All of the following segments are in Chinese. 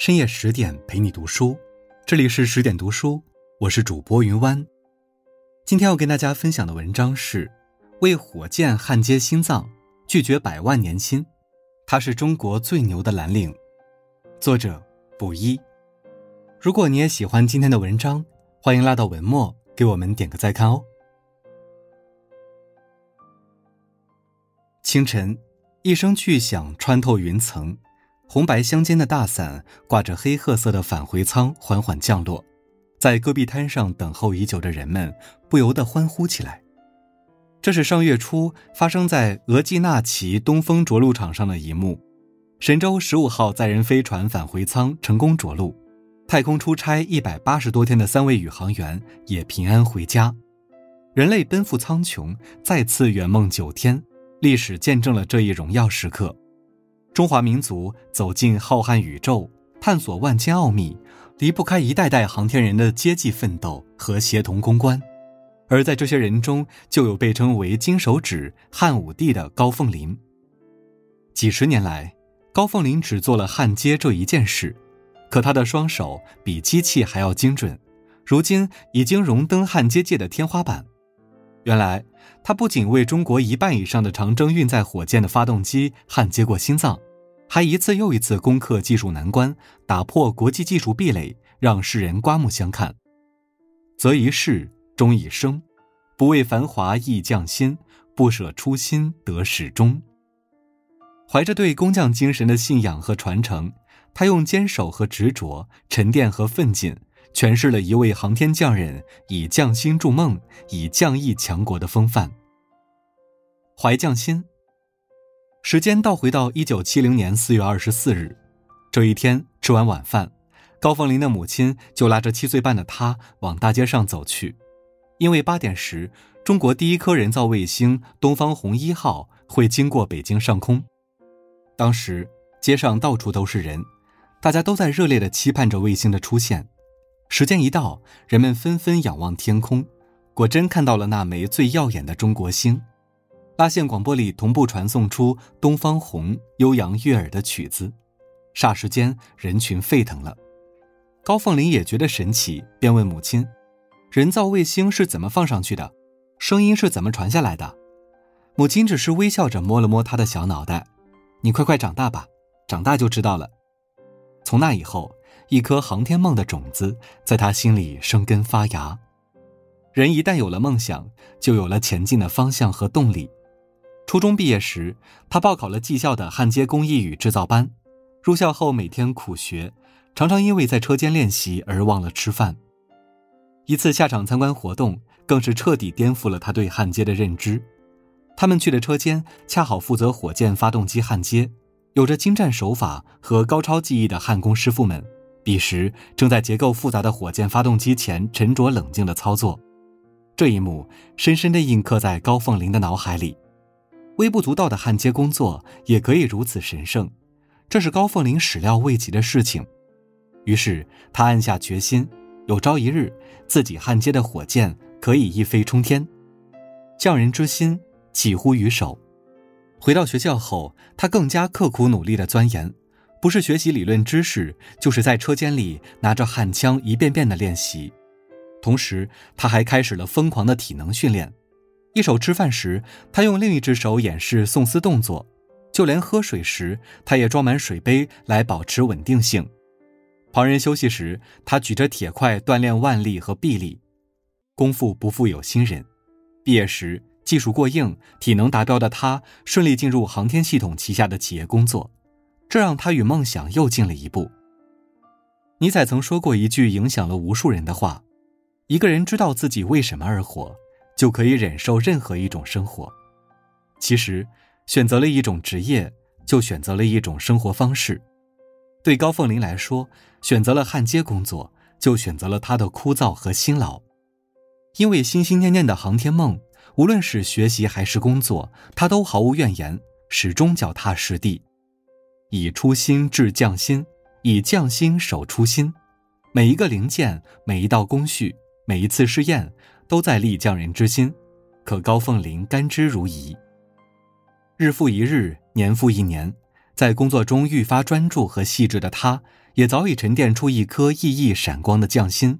深夜十点陪你读书，这里是十点读书，我是主播云湾。今天要跟大家分享的文章是《为火箭焊接心脏，拒绝百万年薪》，他是中国最牛的蓝领。作者卜一。如果你也喜欢今天的文章，欢迎拉到文末给我们点个再看哦。清晨，一声巨响穿透云层，红白相间的大伞挂着黑褐色的返回舱缓缓降落，在戈壁滩上等候已久的人们不由得欢呼起来。这是上月初发生在额济纳旗东风着陆场上的一幕：神舟十五号载人飞船返回舱成功着陆，太空出差一百八十多天的三位宇航员也平安回家，人类奔赴苍穹，再次圆梦九天。历史见证了这一荣耀时刻，中华民族走进浩瀚宇宙，探索万千奥秘，离不开一代代航天人的接济奋斗和协同攻关。而在这些人中，就有被称为“金手指”汉武帝的高凤林。几十年来，高凤林只做了焊接这一件事，可他的双手比机器还要精准，如今已经荣登焊接界的天花板。原来，他不仅为中国一半以上的长征运载火箭的发动机焊接过心脏，还一次又一次攻克技术难关，打破国际技术壁垒，让世人刮目相看。择一事，终一生，不为繁华易匠心，不舍初心得始终。怀着对工匠精神的信仰和传承，他用坚守和执着，沉淀和奋进。诠释了一位航天匠人以匠心筑梦、以匠艺强国的风范。怀匠心。时间倒回到一九七零年四月二十四日，这一天吃完晚饭，高凤林的母亲就拉着七岁半的他往大街上走去，因为八点时中国第一颗人造卫星东方红一号会经过北京上空。当时街上到处都是人，大家都在热烈的期盼着卫星的出现。时间一到，人们纷纷仰望天空，果真看到了那枚最耀眼的中国星。拉线广播里同步传送出《东方红》悠扬悦耳的曲子，霎时间人群沸腾了。高凤林也觉得神奇，便问母亲：“人造卫星是怎么放上去的？声音是怎么传下来的？”母亲只是微笑着摸了摸他的小脑袋：“你快快长大吧，长大就知道了。”从那以后。一颗航天梦的种子在他心里生根发芽。人一旦有了梦想，就有了前进的方向和动力。初中毕业时，他报考了技校的焊接工艺与制造班。入校后每天苦学，常常因为在车间练习而忘了吃饭。一次下场参观活动，更是彻底颠覆了他对焊接的认知。他们去的车间恰好负责火箭发动机焊接，有着精湛手法和高超技艺的焊工师傅们。彼时正在结构复杂的火箭发动机前沉着冷静的操作，这一幕深深地印刻在高凤林的脑海里。微不足道的焊接工作也可以如此神圣，这是高凤林始料未及的事情。于是他暗下决心，有朝一日自己焊接的火箭可以一飞冲天。匠人之心几乎于手。回到学校后，他更加刻苦努力的钻研。不是学习理论知识，就是在车间里拿着焊枪一遍遍的练习。同时，他还开始了疯狂的体能训练。一手吃饭时，他用另一只手演示送丝动作；就连喝水时，他也装满水杯来保持稳定性。旁人休息时，他举着铁块锻炼腕力和臂力。功夫不负有心人，毕业时技术过硬、体能达标的他，顺利进入航天系统旗下的企业工作。这让他与梦想又近了一步。尼采曾说过一句影响了无数人的话：“一个人知道自己为什么而活，就可以忍受任何一种生活。”其实，选择了一种职业，就选择了一种生活方式。对高凤林来说，选择了焊接工作，就选择了他的枯燥和辛劳。因为心心念念的航天梦，无论是学习还是工作，他都毫无怨言，始终脚踏实地。以初心制匠心，以匠心守初心。每一个零件，每一道工序，每一次试验，都在立匠人之心。可高凤林甘之如饴。日复一日，年复一年，在工作中愈发专注和细致的他，也早已沉淀出一颗熠熠闪光的匠心。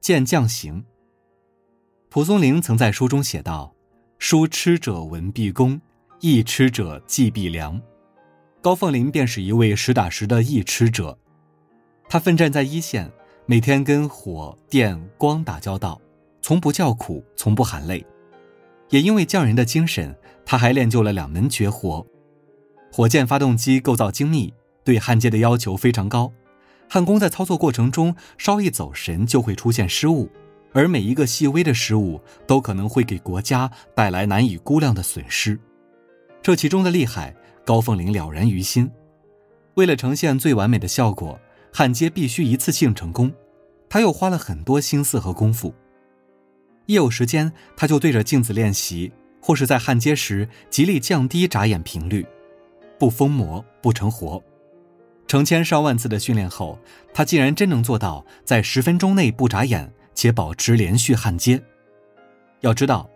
见匠行。蒲松龄曾在书中写道：“书痴者文必恭，易吃者技必良。”高凤林便是一位实打实的易吃者。他奋战在一线，每天跟火、电、光打交道，从不叫苦，从不喊累。也因为匠人的精神，他还练就了两门绝活。火箭发动机构造精密，对焊接的要求非常高。焊工在操作过程中稍一走神，就会出现失误，而每一个细微的失误都可能会给国家带来难以估量的损失。这其中的厉害，高凤林了然于心。为了呈现最完美的效果，焊接必须一次性成功，他又花了很多心思和功夫。一有时间，他就对着镜子练习，或是在焊接时极力降低眨眼频率。不疯魔不成活，成千上万次的训练后，他竟然真能做到在十分钟内不眨眼且保持连续焊接。要知道，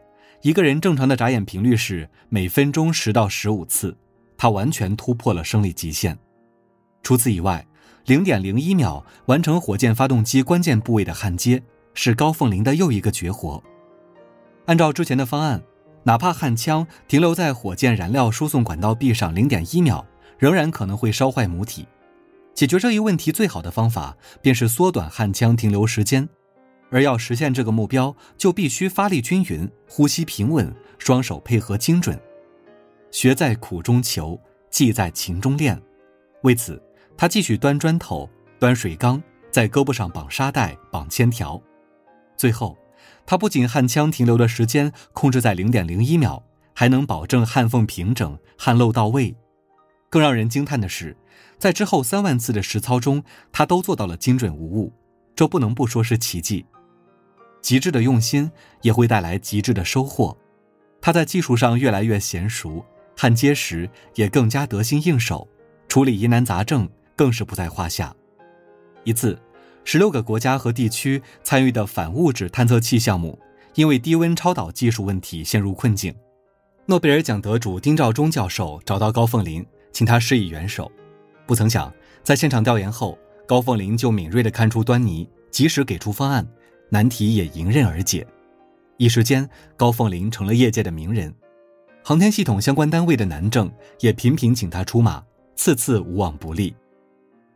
一个人正常的眨眼频率是每分钟十到十五次，他完全突破了生理极限。除此以外，零点零一秒完成火箭发动机关键部位的焊接，是高凤林的又一个绝活。按照之前的方案。哪怕焊枪停留在火箭燃料输送管道壁上零点一秒，仍然可能会烧坏母体。解决这一问题最好的方法便是缩短焊枪停留时间，而要实现这个目标，就必须发力均匀、呼吸平稳、双手配合精准。学在苦中求，技在勤中练。为此，他继续端砖头、端水缸，在胳膊上绑沙袋、绑铅条，最后。他不仅焊枪停留的时间控制在零点零一秒，还能保证焊缝平整、焊漏到位。更让人惊叹的是，在之后三万次的实操中，他都做到了精准无误，这不能不说是奇迹。极致的用心也会带来极致的收获。他在技术上越来越娴熟，焊接时也更加得心应手，处理疑难杂症更是不在话下。一次。十六个国家和地区参与的反物质探测器项目，因为低温超导技术问题陷入困境。诺贝尔奖得主丁肇中教授找到高凤林，请他施以援手。不曾想，在现场调研后，高凤林就敏锐地看出端倪，及时给出方案，难题也迎刃而解。一时间，高凤林成了业界的名人，航天系统相关单位的南政也频频请他出马，次次无往不利。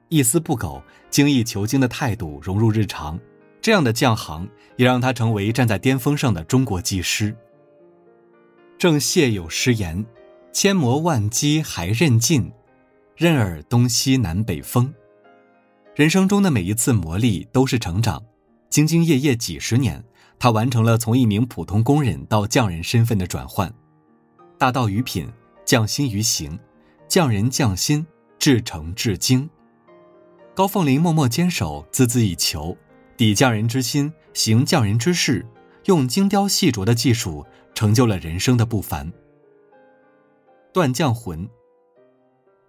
一丝不苟、精益求精的态度融入日常，这样的匠行也让他成为站在巅峰上的中国技师。正燮有诗言：“千磨万击还韧劲，任尔东西南北风。”人生中的每一次磨砺都是成长。兢兢业业几十年，他完成了从一名普通工人到匠人身份的转换。大道于品，匠心于行，匠人匠心，至诚至精。高凤林默默坚守，孜孜以求，抵匠人之心，行匠人之事，用精雕细琢的技术成就了人生的不凡。断匠魂。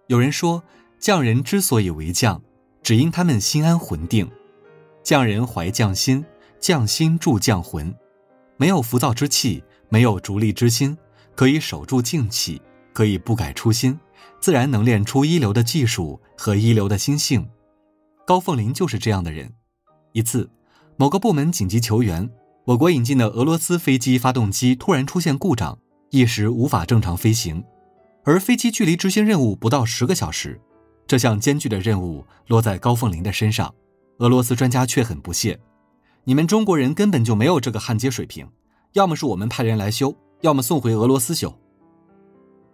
有人说，匠人之所以为匠，只因他们心安魂定。匠人怀匠心，匠心铸匠魂。没有浮躁之气，没有逐利之心，可以守住静气，可以不改初心，自然能练出一流的技术和一流的心性。高凤林就是这样的人。一次，某个部门紧急求援，我国引进的俄罗斯飞机发动机突然出现故障，一时无法正常飞行。而飞机距离执行任务不到十个小时，这项艰巨的任务落在高凤林的身上。俄罗斯专家却很不屑：“你们中国人根本就没有这个焊接水平，要么是我们派人来修，要么送回俄罗斯修。”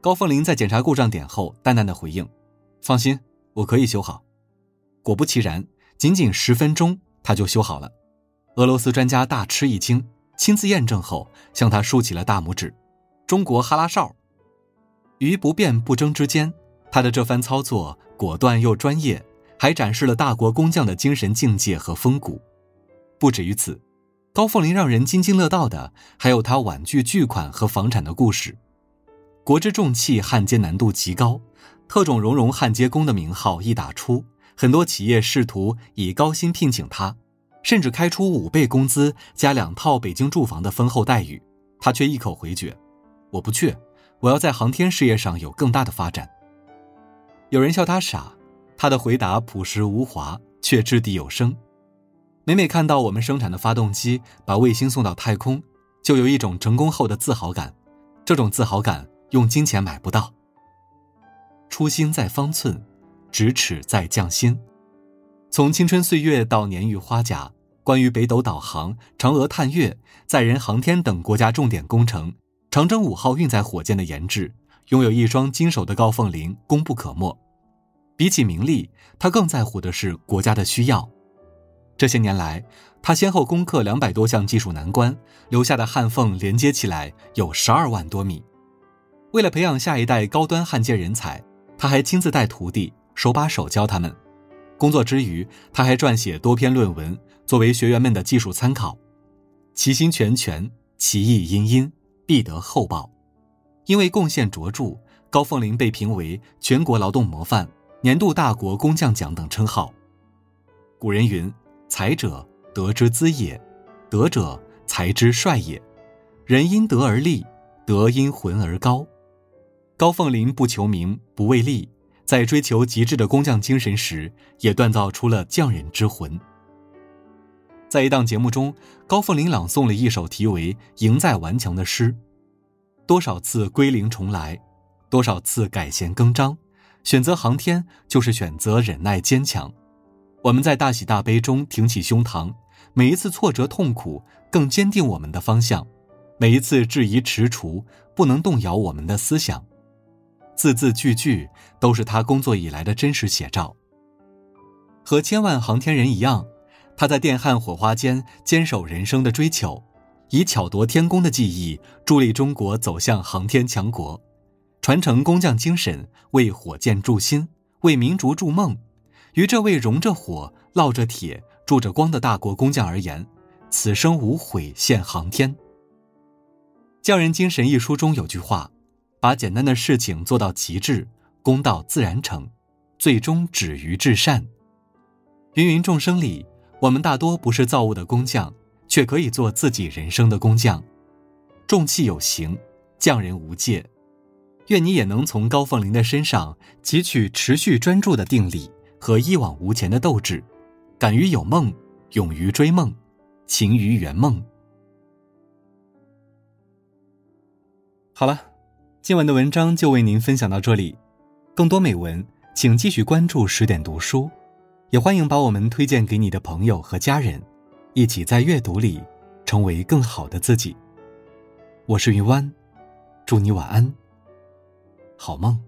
高凤林在检查故障点后，淡淡的回应：“放心，我可以修好。”果不其然，仅仅十分钟他就修好了。俄罗斯专家大吃一惊，亲自验证后向他竖起了大拇指。中国哈拉哨。于不变不争之间，他的这番操作果断又专业，还展示了大国工匠的精神境界和风骨。不止于此，高凤林让人津津乐道的还有他婉拒巨款和房产的故事。国之重器焊接难度极高，特种熔融焊接工的名号一打出。很多企业试图以高薪聘请他，甚至开出五倍工资加两套北京住房的丰厚待遇，他却一口回绝：“我不去，我要在航天事业上有更大的发展。”有人笑他傻，他的回答朴实无华，却掷地有声。每每看到我们生产的发动机把卫星送到太空，就有一种成功后的自豪感。这种自豪感用金钱买不到。初心在方寸，咫尺在匠心。从青春岁月到年逾花甲，关于北斗导航、嫦娥探月、载人航天等国家重点工程，长征五号运载火箭的研制，拥有一双金手的高凤玲功不可没。比起名利，他更在乎的是国家的需要。这些年来，他先后攻克两百多项技术难关，留下的焊缝连接起来有十二万多米。为了培养下一代高端焊接人才，他还亲自带徒弟，手把手教他们。工作之余，他还撰写多篇论文，作为学员们的技术参考。其心全全，其意殷殷，必得厚报。因为贡献卓著，高凤玲被评为全国劳动模范、年度大国工匠奖等称号。古人云：“才者，德之资也；德者，才之帅也。人因德而立，德因魂而高。”高凤玲不求名，不为利。在追求极致的工匠精神时，也锻造出了匠人之魂。在一档节目中，高凤玲朗诵了一首题为《赢在顽强》的诗。多少次归零重来，多少次改弦更张，选择航天就是选择忍耐坚强。我们在大喜大悲中挺起胸膛，每一次挫折痛苦更坚定我们的方向，每一次质疑踟蹰不能动摇我们的思想。字字句句都是他工作以来的真实写照。和千万航天人一样，他在电焊火花间坚守人生的追求，以巧夺天工的技艺助力中国走向航天强国，传承工匠精神，为火箭铸心，为民族筑梦。于这位融着火、烙着铁、铸着光的大国工匠而言，此生无悔献航天。《匠人精神》一书中有句话。把简单的事情做到极致，功到自然成，最终止于至善。芸芸众生里，我们大多不是造物的工匠，却可以做自己人生的工匠。重器有形，匠人无界。愿你也能从高凤玲的身上汲取持续专注的定力和一往无前的斗志，敢于有梦，勇于追梦，勤于圆梦。好了。今晚的文章就为您分享到这里，更多美文请继续关注十点读书，也欢迎把我们推荐给你的朋友和家人，一起在阅读里成为更好的自己。我是云湾，祝你晚安，好梦。